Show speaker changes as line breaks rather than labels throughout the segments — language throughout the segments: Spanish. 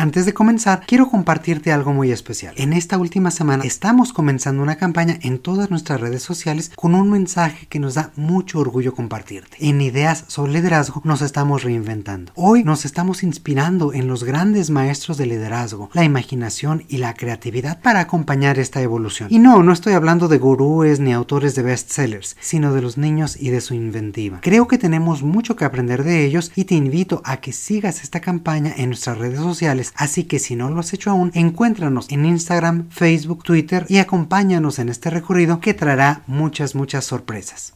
Antes de comenzar, quiero compartirte algo muy especial. En esta última semana estamos comenzando una campaña en todas nuestras redes sociales con un mensaje que nos da mucho orgullo compartirte. En Ideas sobre Liderazgo nos estamos reinventando. Hoy nos estamos inspirando en los grandes maestros de liderazgo, la imaginación y la creatividad para acompañar esta evolución. Y no, no estoy hablando de gurúes ni autores de bestsellers, sino de los niños y de su inventiva. Creo que tenemos mucho que aprender de ellos y te invito a que sigas esta campaña en nuestras redes sociales así que si no lo has hecho aún, encuéntranos en Instagram, Facebook, Twitter y acompáñanos en este recorrido que traerá muchas, muchas sorpresas.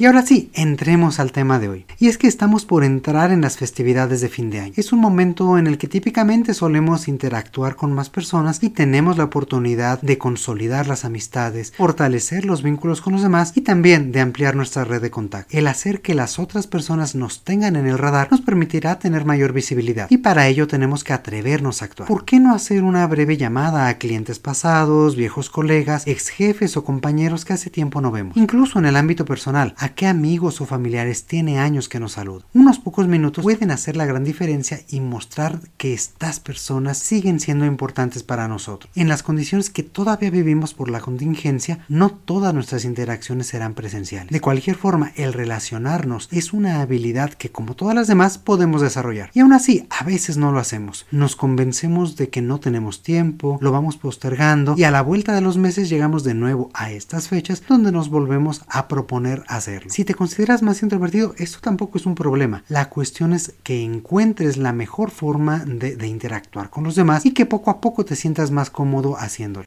Y ahora sí, entremos al tema de hoy. Y es que estamos por entrar en las festividades de fin de año. Es un momento en el que típicamente solemos interactuar con más personas y tenemos la oportunidad de consolidar las amistades, fortalecer los vínculos con los demás y también de ampliar nuestra red de contacto. El hacer que las otras personas nos tengan en el radar nos permitirá tener mayor visibilidad y para ello tenemos que atrevernos a actuar. ¿Por qué no hacer una breve llamada a clientes pasados, viejos colegas, ex jefes o compañeros que hace tiempo no vemos? Incluso en el ámbito personal, qué amigos o familiares tiene años que nos saludan. Unos pocos minutos pueden hacer la gran diferencia y mostrar que estas personas siguen siendo importantes para nosotros. En las condiciones que todavía vivimos por la contingencia, no todas nuestras interacciones serán presenciales. De cualquier forma, el relacionarnos es una habilidad que como todas las demás podemos desarrollar. Y aún así, a veces no lo hacemos. Nos convencemos de que no tenemos tiempo, lo vamos postergando y a la vuelta de los meses llegamos de nuevo a estas fechas donde nos volvemos a proponer hacer si te consideras más introvertido, esto tampoco es un problema. La cuestión es que encuentres la mejor forma de, interactuar con los demás y que poco a poco te sientas más cómodo haciéndolo.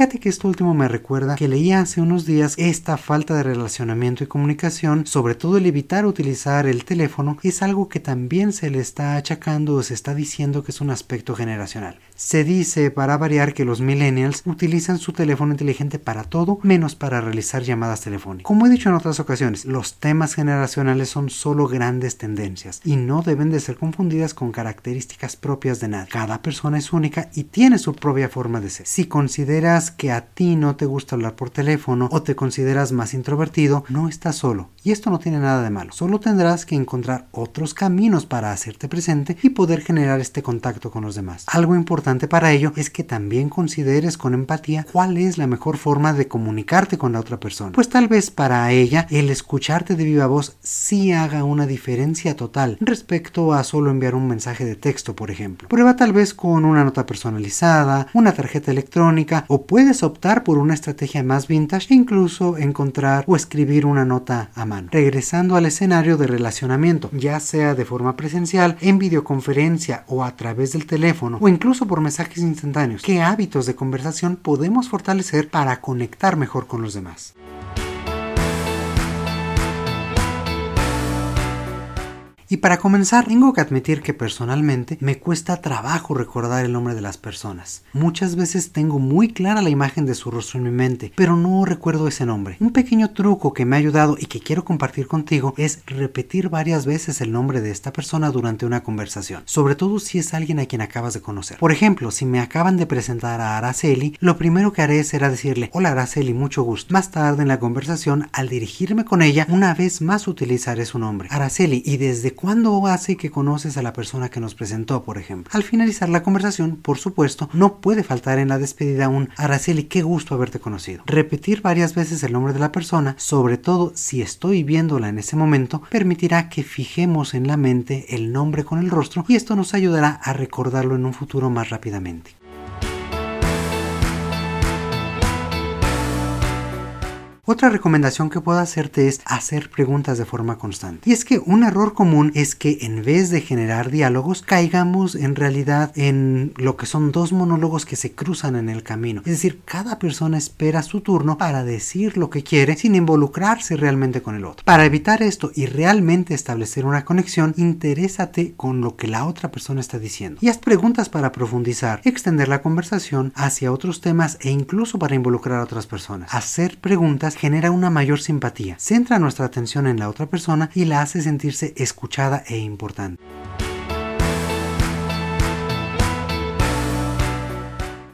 Fíjate que esto último me recuerda que leía hace unos días esta falta de relacionamiento y comunicación, sobre todo el evitar utilizar el teléfono, es algo que también se le está achacando o se está diciendo que es un aspecto generacional. Se dice, para variar, que los millennials utilizan su teléfono inteligente para todo menos para realizar llamadas telefónicas. Como he dicho en otras ocasiones, los temas generacionales son solo grandes tendencias y no deben de ser confundidas con características propias de nadie. Cada persona es única y tiene su propia forma de ser. Si consideras que a ti no te gusta hablar por teléfono o te consideras más introvertido, no estás solo. Y esto no tiene nada de malo. Solo tendrás que encontrar otros caminos para hacerte presente y poder generar este contacto con los demás. Algo importante para ello es que también consideres con empatía cuál es la mejor forma de comunicarte con la otra persona. Pues tal vez para ella el escucharte de viva voz sí haga una diferencia total respecto a solo enviar un mensaje de texto, por ejemplo. Prueba tal vez con una nota personalizada, una tarjeta electrónica o puedes optar por una estrategia más vintage e incluso encontrar o escribir una nota a mano. Regresando al escenario de relacionamiento, ya sea de forma presencial, en videoconferencia o a través del teléfono o incluso por mensajes instantáneos. ¿Qué hábitos de conversación podemos fortalecer para conectar mejor con los demás? Y para comenzar, tengo que admitir que personalmente me cuesta trabajo recordar el nombre de las personas. Muchas veces tengo muy clara la imagen de su rostro en mi mente, pero no recuerdo ese nombre. Un pequeño truco que me ha ayudado y que quiero compartir contigo es repetir varias veces el nombre de esta persona durante una conversación, sobre todo si es alguien a quien acabas de conocer. Por ejemplo, si me acaban de presentar a Araceli, lo primero que haré será decirle, hola Araceli, mucho gusto. Más tarde en la conversación, al dirigirme con ella, una vez más utilizaré su nombre, Araceli, y desde ¿Cuándo hace que conoces a la persona que nos presentó, por ejemplo? Al finalizar la conversación, por supuesto, no puede faltar en la despedida un Araceli, qué gusto haberte conocido. Repetir varias veces el nombre de la persona, sobre todo si estoy viéndola en ese momento, permitirá que fijemos en la mente el nombre con el rostro y esto nos ayudará a recordarlo en un futuro más rápidamente. Otra recomendación que puedo hacerte es hacer preguntas de forma constante. Y es que un error común es que en vez de generar diálogos, caigamos en realidad en lo que son dos monólogos que se cruzan en el camino. Es decir, cada persona espera su turno para decir lo que quiere sin involucrarse realmente con el otro. Para evitar esto y realmente establecer una conexión, interésate con lo que la otra persona está diciendo. Y haz preguntas para profundizar, extender la conversación hacia otros temas e incluso para involucrar a otras personas. Hacer preguntas genera una mayor simpatía, centra nuestra atención en la otra persona y la hace sentirse escuchada e importante.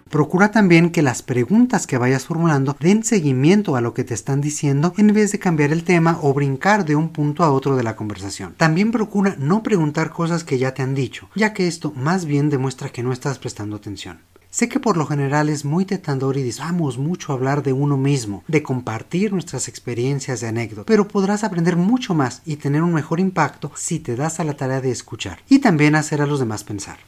Procura también que las preguntas que vayas formulando den seguimiento a lo que te están diciendo en vez de cambiar el tema o brincar de un punto a otro de la conversación. También procura no preguntar cosas que ya te han dicho, ya que esto más bien demuestra que no estás prestando atención. Sé que por lo general es muy tetandor y disfrutamos mucho hablar de uno mismo, de compartir nuestras experiencias de anécdotas, pero podrás aprender mucho más y tener un mejor impacto si te das a la tarea de escuchar y también hacer a los demás pensar.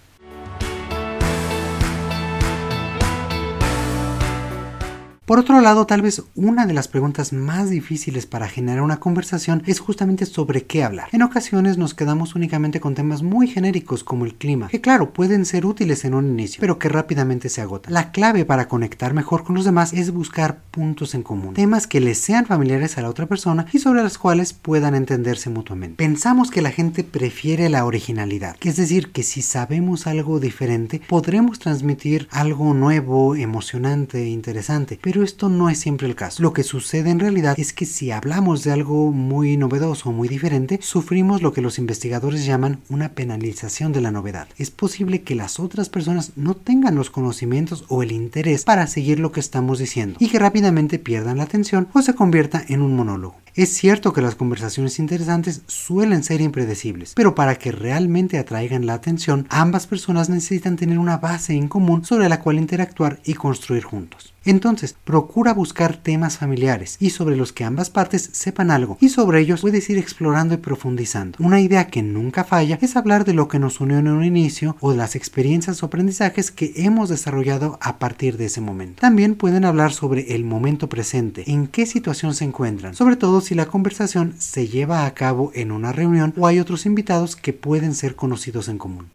Por otro lado, tal vez una de las preguntas más difíciles para generar una conversación es justamente sobre qué hablar. En ocasiones nos quedamos únicamente con temas muy genéricos como el clima, que claro, pueden ser útiles en un inicio, pero que rápidamente se agotan. La clave para conectar mejor con los demás es buscar puntos en común, temas que les sean familiares a la otra persona y sobre los cuales puedan entenderse mutuamente. Pensamos que la gente prefiere la originalidad, que es decir, que si sabemos algo diferente, podremos transmitir algo nuevo, emocionante, interesante, pero esto no es siempre el caso. Lo que sucede en realidad es que si hablamos de algo muy novedoso o muy diferente, sufrimos lo que los investigadores llaman una penalización de la novedad. Es posible que las otras personas no tengan los conocimientos o el interés para seguir lo que estamos diciendo y que rápidamente pierdan la atención o se convierta en un monólogo. Es cierto que las conversaciones interesantes suelen ser impredecibles, pero para que realmente atraigan la atención, ambas personas necesitan tener una base en común sobre la cual interactuar y construir juntos. Entonces, procura buscar temas familiares y sobre los que ambas partes sepan algo y sobre ellos puedes ir explorando y profundizando. Una idea que nunca falla es hablar de lo que nos unió en un inicio o de las experiencias o aprendizajes que hemos desarrollado a partir de ese momento. También pueden hablar sobre el momento presente, en qué situación se encuentran, sobre todo si la conversación se lleva a cabo en una reunión o hay otros invitados que pueden ser conocidos en común.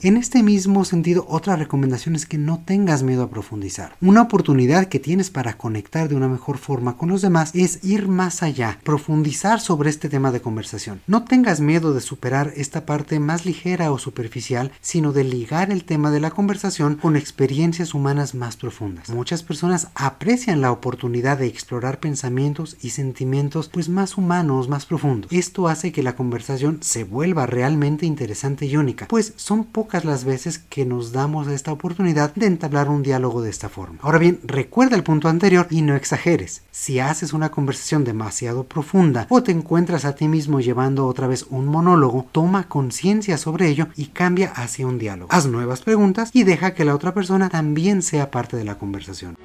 En este mismo sentido, otra recomendación es que no tengas miedo a profundizar. Una oportunidad que tienes para conectar de una mejor forma con los demás es ir más allá, profundizar sobre este tema de conversación. No tengas miedo de superar esta parte más ligera o superficial, sino de ligar el tema de la conversación con experiencias humanas más profundas. Muchas personas aprecian la oportunidad de explorar pensamientos y sentimientos pues más humanos, más profundos. Esto hace que la conversación se vuelva realmente interesante y única, pues son pocas las veces que nos damos esta oportunidad de entablar un diálogo de esta forma. Ahora bien, recuerda el punto anterior y no exageres. Si haces una conversación demasiado profunda o te encuentras a ti mismo llevando otra vez un monólogo, toma conciencia sobre ello y cambia hacia un diálogo. Haz nuevas preguntas y deja que la otra persona también sea parte de la conversación.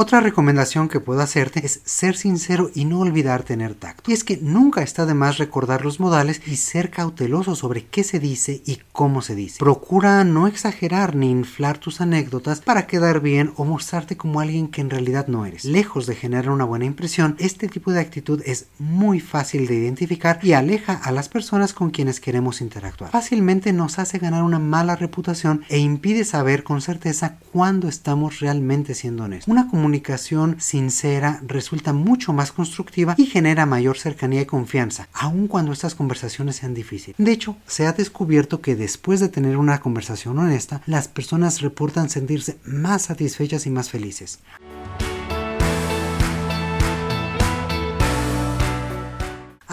Otra recomendación que puedo hacerte es ser sincero y no olvidar tener tacto. Y es que nunca está de más recordar los modales y ser cauteloso sobre qué se dice y cómo se dice. Procura no exagerar ni inflar tus anécdotas para quedar bien o mostrarte como alguien que en realidad no eres. Lejos de generar una buena impresión, este tipo de actitud es muy fácil de identificar y aleja a las personas con quienes queremos interactuar. Fácilmente nos hace ganar una mala reputación e impide saber con certeza cuándo estamos realmente siendo honestos. Una comunicación sincera resulta mucho más constructiva y genera mayor cercanía y confianza, aun cuando estas conversaciones sean difíciles. De hecho, se ha descubierto que después de tener una conversación honesta, las personas reportan sentirse más satisfechas y más felices.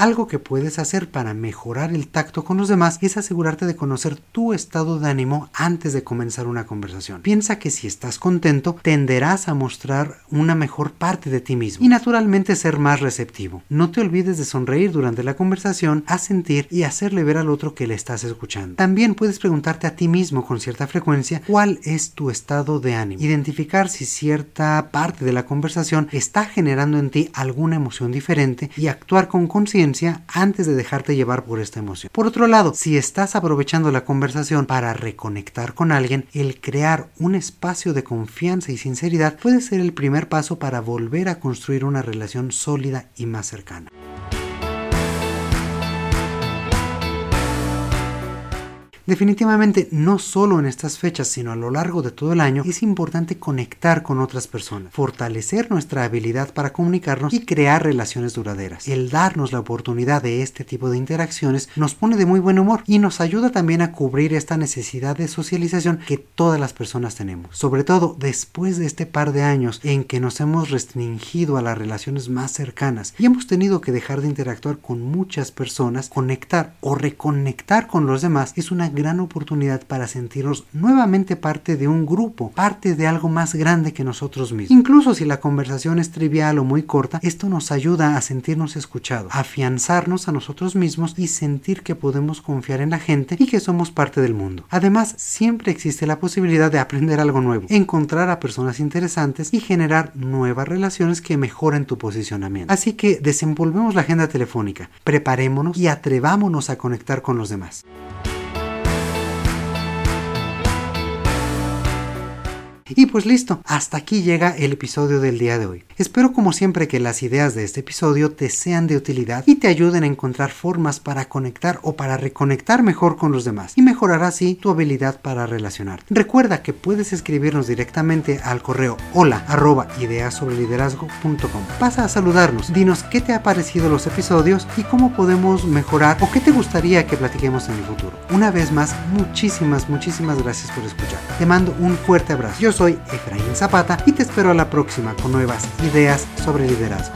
Algo que puedes hacer para mejorar el tacto con los demás es asegurarte de conocer tu estado de ánimo antes de comenzar una conversación. Piensa que si estás contento, tenderás a mostrar una mejor parte de ti mismo y naturalmente ser más receptivo. No te olvides de sonreír durante la conversación, a sentir y hacerle ver al otro que le estás escuchando. También puedes preguntarte a ti mismo con cierta frecuencia cuál es tu estado de ánimo. Identificar si cierta parte de la conversación está generando en ti alguna emoción diferente y actuar con conciencia antes de dejarte llevar por esta emoción. Por otro lado, si estás aprovechando la conversación para reconectar con alguien, el crear un espacio de confianza y sinceridad puede ser el primer paso para volver a construir una relación sólida y más cercana. Definitivamente, no solo en estas fechas, sino a lo largo de todo el año, es importante conectar con otras personas, fortalecer nuestra habilidad para comunicarnos y crear relaciones duraderas. El darnos la oportunidad de este tipo de interacciones nos pone de muy buen humor y nos ayuda también a cubrir esta necesidad de socialización que todas las personas tenemos. Sobre todo después de este par de años en que nos hemos restringido a las relaciones más cercanas y hemos tenido que dejar de interactuar con muchas personas, conectar o reconectar con los demás es una gran oportunidad para sentirnos nuevamente parte de un grupo, parte de algo más grande que nosotros mismos. Incluso si la conversación es trivial o muy corta, esto nos ayuda a sentirnos escuchados, afianzarnos a nosotros mismos y sentir que podemos confiar en la gente y que somos parte del mundo. Además, siempre existe la posibilidad de aprender algo nuevo, encontrar a personas interesantes y generar nuevas relaciones que mejoren tu posicionamiento. Así que desenvolvemos la agenda telefónica, preparémonos y atrevámonos a conectar con los demás. Y pues listo, hasta aquí llega el episodio del día de hoy. Espero como siempre que las ideas de este episodio te sean de utilidad y te ayuden a encontrar formas para conectar o para reconectar mejor con los demás y mejorar así tu habilidad para relacionar. Recuerda que puedes escribirnos directamente al correo hola arroba. Pasa a saludarnos, dinos qué te ha parecido los episodios y cómo podemos mejorar o qué te gustaría que platiquemos en el futuro. Una vez más, muchísimas, muchísimas gracias por escuchar. Te mando un fuerte abrazo soy Efraín Zapata y te espero a la próxima con nuevas ideas sobre liderazgo.